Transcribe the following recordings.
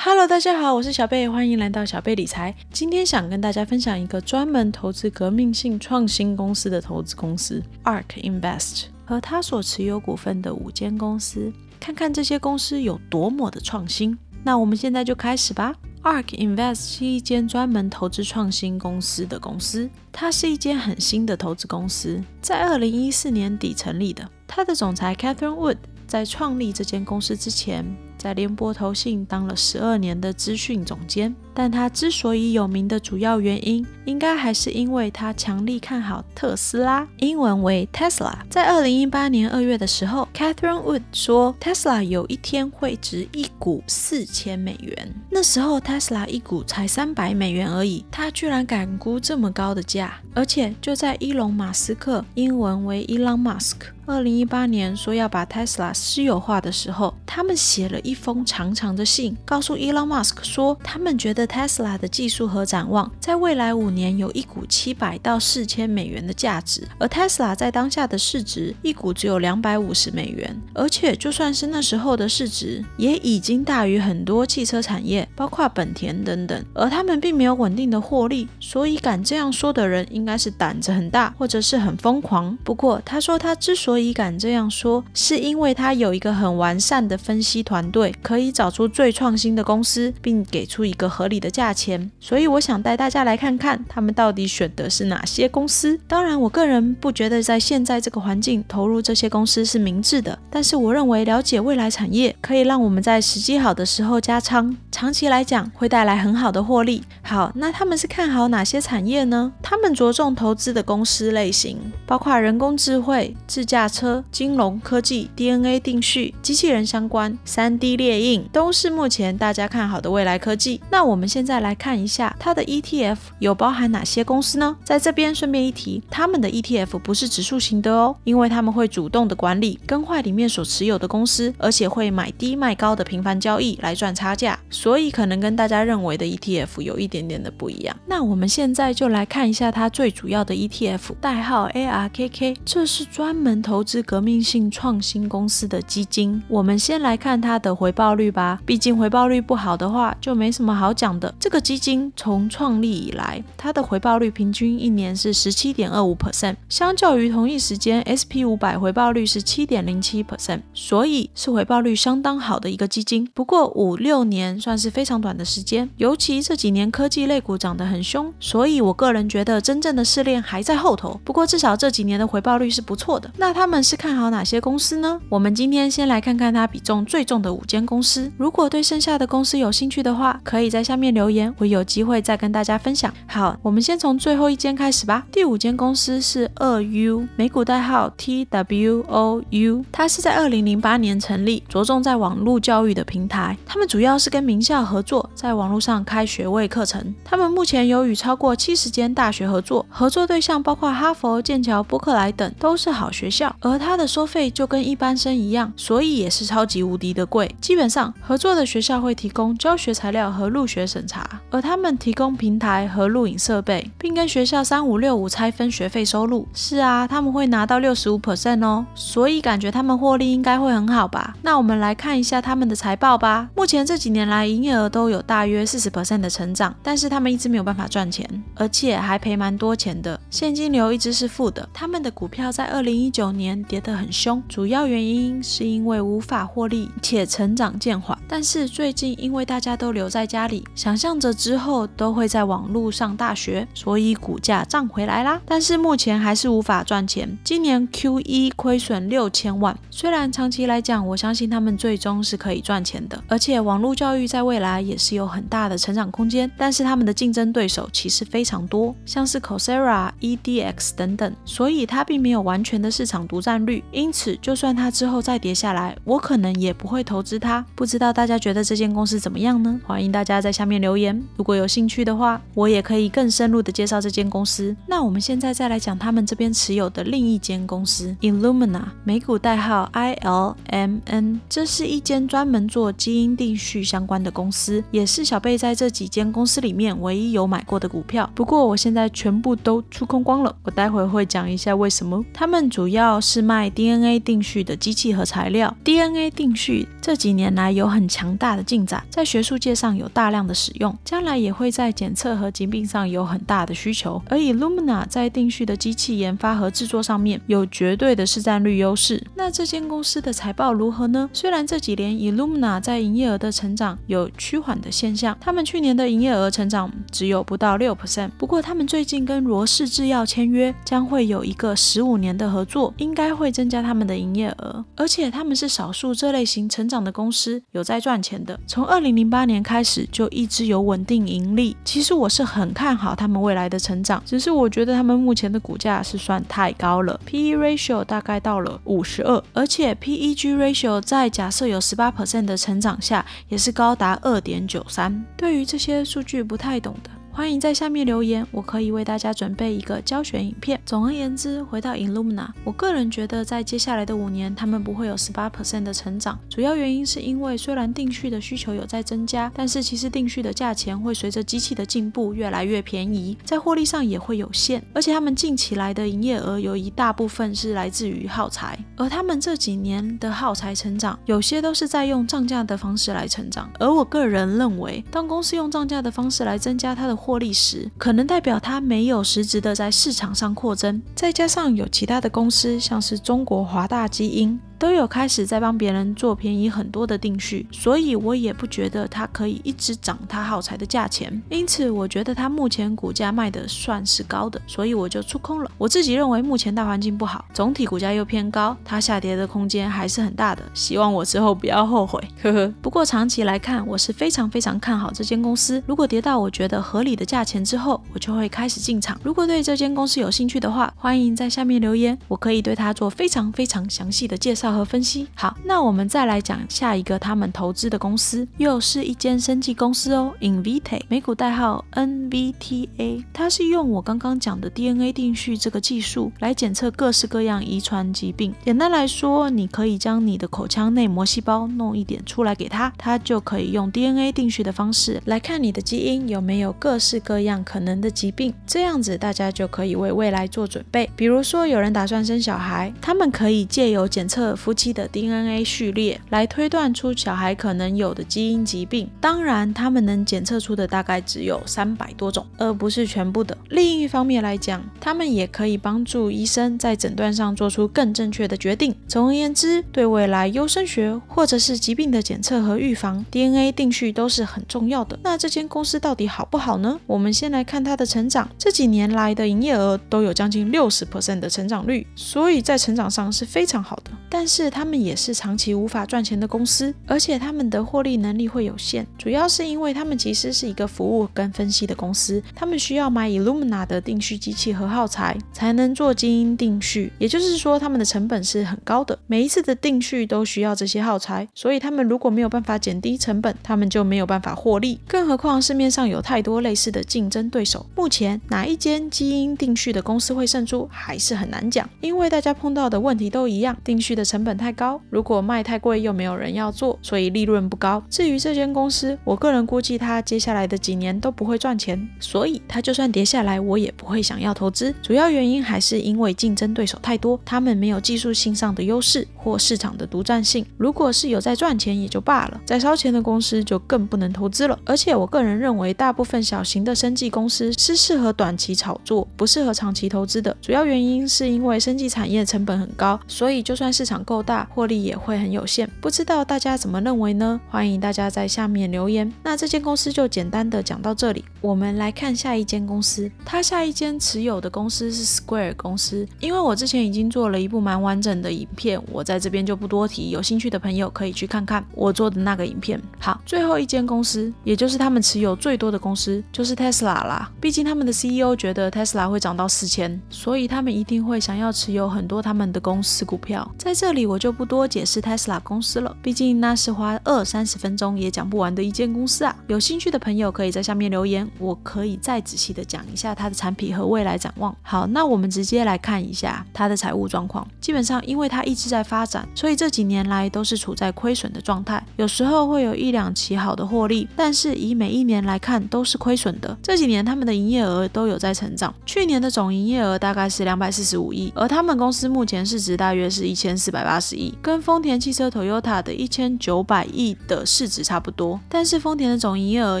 Hello，大家好，我是小贝，欢迎来到小贝理财。今天想跟大家分享一个专门投资革命性创新公司的投资公司 Ark Invest 和他所持有股份的五间公司，看看这些公司有多么的创新。那我们现在就开始吧。Ark Invest 是一间专门投资创新公司的公司，它是一间很新的投资公司，在二零一四年底成立的。它的总裁 Catherine Wood 在创立这间公司之前，在联播投信当了十二年的资讯总监。但他之所以有名的主要原因，应该还是因为他强力看好特斯拉，英文为 Tesla。在二零一八年二月的时候，Catherine Wood 说 Tesla 有一天会值一股四千美元。那时候 Tesla 一股才三百美元而已，他居然敢估这么高的价，而且就在伊隆马斯克（英文为 Elon Musk） 二零一八年说要把 Tesla 私有化的时候，他们写了一封长长的信，告诉 Elon Musk 说他们觉得。Tesla 的技术和展望，在未来五年有一股七百到四千美元的价值，而 Tesla 在当下的市值一股只有两百五十美元，而且就算是那时候的市值，也已经大于很多汽车产业，包括本田等等，而他们并没有稳定的获利，所以敢这样说的人应该是胆子很大，或者是很疯狂。不过他说他之所以敢这样说，是因为他有一个很完善的分析团队，可以找出最创新的公司，并给出一个合理。的价钱，所以我想带大家来看看他们到底选的是哪些公司。当然，我个人不觉得在现在这个环境投入这些公司是明智的，但是我认为了解未来产业可以让我们在时机好的时候加仓，长期来讲会带来很好的获利。好，那他们是看好哪些产业呢？他们着重投资的公司类型包括人工智慧、自驾车、金融科技、DNA 定序、机器人相关、3D 列印，都是目前大家看好的未来科技。那我们。现在来看一下它的 ETF 有包含哪些公司呢？在这边顺便一提，他们的 ETF 不是指数型的哦，因为他们会主动的管理更换里面所持有的公司，而且会买低卖高的频繁交易来赚差价，所以可能跟大家认为的 ETF 有一点点的不一样。那我们现在就来看一下它最主要的 ETF，代号 ARKK，这是专门投资革命性创新公司的基金。我们先来看它的回报率吧，毕竟回报率不好的话，就没什么好讲的。这个基金从创立以来，它的回报率平均一年是十七点二五 percent，相较于同一时间 SP 五百回报率是七点零七 percent，所以是回报率相当好的一个基金。不过五六年算是非常短的时间，尤其这几年科技类股涨得很凶，所以我个人觉得真正的试炼还在后头。不过至少这几年的回报率是不错的。那他们是看好哪些公司呢？我们今天先来看看它比重最重的五间公司。如果对剩下的公司有兴趣的话，可以在下面。留言，我有机会再跟大家分享。好，我们先从最后一间开始吧。第五间公司是二 U，美股代号 TWOU，它是在二零零八年成立，着重在网络教育的平台。他们主要是跟名校合作，在网络上开学位课程。他们目前有与超过七十间大学合作，合作对象包括哈佛、剑桥、伯克莱等，都是好学校。而他的收费就跟一般生一样，所以也是超级无敌的贵。基本上合作的学校会提供教学材料和入学。审查，而他们提供平台和录影设备，并跟学校三五六五拆分学费收入。是啊，他们会拿到六十五 percent 哦，所以感觉他们获利应该会很好吧？那我们来看一下他们的财报吧。目前这几年来，营业额都有大约四十 percent 的成长，但是他们一直没有办法赚钱，而且还赔蛮多钱的，现金流一直是负的。他们的股票在二零一九年跌得很凶，主要原因是因为无法获利且成长渐缓。但是最近因为大家都留在家里。想象着之后都会在网络上大学，所以股价涨回来啦。但是目前还是无法赚钱，今年 Q 一亏损六千万。虽然长期来讲，我相信他们最终是可以赚钱的，而且网络教育在在未来也是有很大的成长空间。但是他们的竞争对手其实非常多，像是 Coursera、EDX 等等，所以它并没有完全的市场独占率。因此，就算它之后再跌下来，我可能也不会投资它。不知道大家觉得这间公司怎么样呢？欢迎大家在下面。留言，如果有兴趣的话，我也可以更深入的介绍这间公司。那我们现在再来讲他们这边持有的另一间公司 Illumina，美股代号 ILMN，这是一间专门做基因定序相关的的公司，也是小贝在这几间公司里面唯一有买过的股票。不过我现在全部都出空光了，我待会会讲一下为什么。他们主要是卖 DNA 定序的机器和材料，DNA 定序这几年来有很强大的进展，在学术界上有大量的使用，将来也会在检测和疾病上有很大的需求。而 Illumina 在定序的机器研发和制作上面有绝对的市占率优势。那这间公司的财报如何呢？虽然这几年 Illumina 在营业额的成长有有趋缓的现象，他们去年的营业额成长只有不到六 percent。不过他们最近跟罗氏制药签约，将会有一个十五年的合作，应该会增加他们的营业额。而且他们是少数这类型成长的公司有在赚钱的，从二零零八年开始就一直有稳定盈利。其实我是很看好他们未来的成长，只是我觉得他们目前的股价是算太高了，P/E ratio 大概到了五十二，而且 P/E/G ratio 在假设有十八 percent 的成长下，也是高达二点九三。对于这些数据不太懂的。欢迎在下面留言，我可以为大家准备一个教学影片。总而言之，回到 Illumina，我个人觉得在接下来的五年，他们不会有十八 percent 的成长。主要原因是因为虽然定序的需求有在增加，但是其实定序的价钱会随着机器的进步越来越便宜，在获利上也会有限。而且他们近期来的营业额有一大部分是来自于耗材，而他们这几年的耗材成长，有些都是在用涨价的方式来成长。而我个人认为，当公司用涨价的方式来增加它的获利时，可能代表它没有实质的在市场上扩增，再加上有其他的公司，像是中国华大基因。都有开始在帮别人做便宜很多的定序，所以我也不觉得它可以一直涨它耗材的价钱。因此，我觉得它目前股价卖的算是高的，所以我就出空了。我自己认为目前大环境不好，总体股价又偏高，它下跌的空间还是很大的。希望我之后不要后悔，呵呵。不过长期来看，我是非常非常看好这间公司。如果跌到我觉得合理的价钱之后，我就会开始进场。如果对这间公司有兴趣的话，欢迎在下面留言，我可以对它做非常非常详细的介绍。和分析好，那我们再来讲下一个他们投资的公司，又是一间生技公司哦，Invitae，美股代号 NVTA，它是用我刚刚讲的 DNA 定序这个技术来检测各式各样遗传疾病。简单来说，你可以将你的口腔内膜细胞弄一点出来给他，他就可以用 DNA 定序的方式来看你的基因有没有各式各样可能的疾病。这样子大家就可以为未来做准备。比如说有人打算生小孩，他们可以借由检测。夫妻的 DNA 序列来推断出小孩可能有的基因疾病，当然他们能检测出的大概只有三百多种，而不是全部的。另一方面来讲，他们也可以帮助医生在诊断上做出更正确的决定。总而言之，对未来优生学或者是疾病的检测和预防，DNA 定序都是很重要的。那这间公司到底好不好呢？我们先来看它的成长，这几年来的营业额都有将近六十 percent 的成长率，所以在成长上是非常好的。但是他们也是长期无法赚钱的公司，而且他们的获利能力会有限，主要是因为他们其实是一个服务跟分析的公司，他们需要买 Illumina 的定序机器和耗材才能做基因定序，也就是说他们的成本是很高的，每一次的定序都需要这些耗材，所以他们如果没有办法减低成本，他们就没有办法获利。更何况市面上有太多类似的竞争对手，目前哪一间基因定序的公司会胜出还是很难讲，因为大家碰到的问题都一样，定序的成成本太。高，如果卖太贵又没有人要做，所以利润不高。至于这间公司，我个人估计它接下来的几年都不会赚钱，所以它就算跌下来，我也不会想要投资。主要原因还是因为竞争对手太多，他们没有技术性上的优势或市场的独占性。如果是有在赚钱也就罢了，在烧钱的公司就更不能投资了。而且我个人认为，大部分小型的生技公司是适合短期炒作，不适合长期投资的。主要原因是因为生技产业成本很高，所以就算市场够大。获利也会很有限，不知道大家怎么认为呢？欢迎大家在下面留言。那这间公司就简单的讲到这里，我们来看下一间公司。它下一间持有的公司是 Square 公司，因为我之前已经做了一部蛮完整的影片，我在这边就不多提，有兴趣的朋友可以去看看我做的那个影片。好，最后一间公司，也就是他们持有最多的公司，就是 Tesla 啦。毕竟他们的 CEO 觉得 Tesla 会涨到四千，所以他们一定会想要持有很多他们的公司股票。在这里我就不多解释 Tesla 公司了，毕竟那是花二三十分钟也讲不完的一间公司啊。有兴趣的朋友可以在下面留言，我可以再仔细的讲一下它的产品和未来展望。好，那我们直接来看一下它的财务状况。基本上，因为它一直在发发展，所以这几年来都是处在亏损的状态。有时候会有一两期好的获利，但是以每一年来看都是亏损的。这几年他们的营业额都有在成长，去年的总营业额大概是两百四十五亿，而他们公司目前市值大约是一千四百八十亿，跟丰田汽车 Toyota 的一千九百亿的市值差不多。但是丰田的总营业额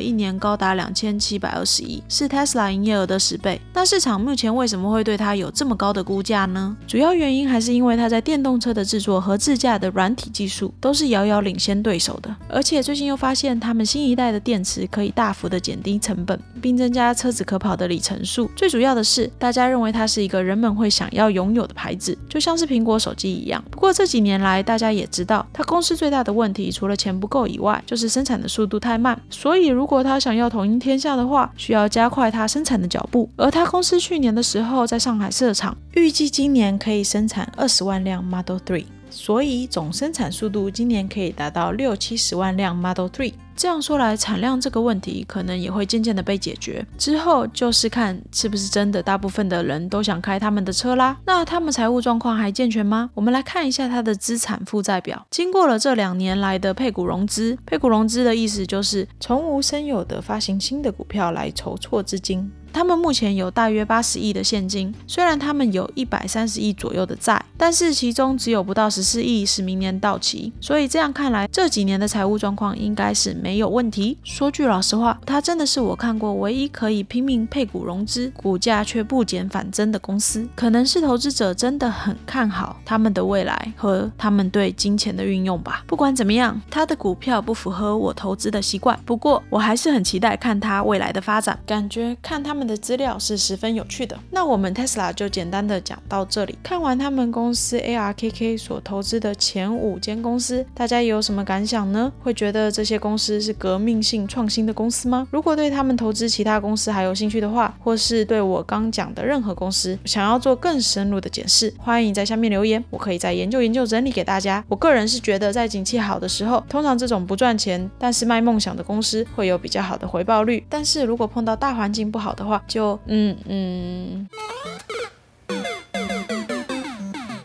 一年高达两千七百二十亿，是 Tesla 营业额的十倍。那市场目前为什么会对它有这么高的估价呢？主要原因还是因为它在电动车的制作和自驾的软体技术都是遥遥领先对手的，而且最近又发现他们新一代的电池可以大幅的减低成本，并增加车子可跑的里程数。最主要的是，大家认为它是一个人们会想要拥有的牌子，就像是苹果手机一样。不过这几年来，大家也知道，它公司最大的问题除了钱不够以外，就是生产的速度太慢。所以如果它想要统一天下的话，需要加快它生产的脚步。而它公司去年的时候在上海设厂，预计今年可以生产二十万辆 Model 3，所以总生产速度今年可以达到六七十万辆 Model 3。这样说来，产量这个问题可能也会渐渐的被解决。之后就是看是不是真的大部分的人都想开他们的车啦。那他们财务状况还健全吗？我们来看一下它的资产负债表。经过了这两年来的配股融资，配股融资的意思就是从无生有的发行新的股票来筹措资金。他们目前有大约八十亿的现金，虽然他们有一百三十亿左右的债，但是其中只有不到十四亿是明年到期，所以这样看来，这几年的财务状况应该是没有问题。说句老实话，它真的是我看过唯一可以拼命配股融资，股价却不减反增的公司。可能是投资者真的很看好他们的未来和他们对金钱的运用吧。不管怎么样，它的股票不符合我投资的习惯，不过我还是很期待看它未来的发展，感觉看他们。的资料是十分有趣的。那我们 Tesla 就简单的讲到这里。看完他们公司 ARKK 所投资的前五间公司，大家有什么感想呢？会觉得这些公司是革命性创新的公司吗？如果对他们投资其他公司还有兴趣的话，或是对我刚讲的任何公司想要做更深入的解释，欢迎在下面留言，我可以再研究研究整理给大家。我个人是觉得在景气好的时候，通常这种不赚钱但是卖梦想的公司会有比较好的回报率。但是如果碰到大环境不好的话，就嗯嗯，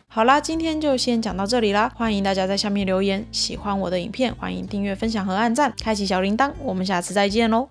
好啦，今天就先讲到这里啦。欢迎大家在下面留言，喜欢我的影片，欢迎订阅、分享和按赞，开启小铃铛。我们下次再见喽。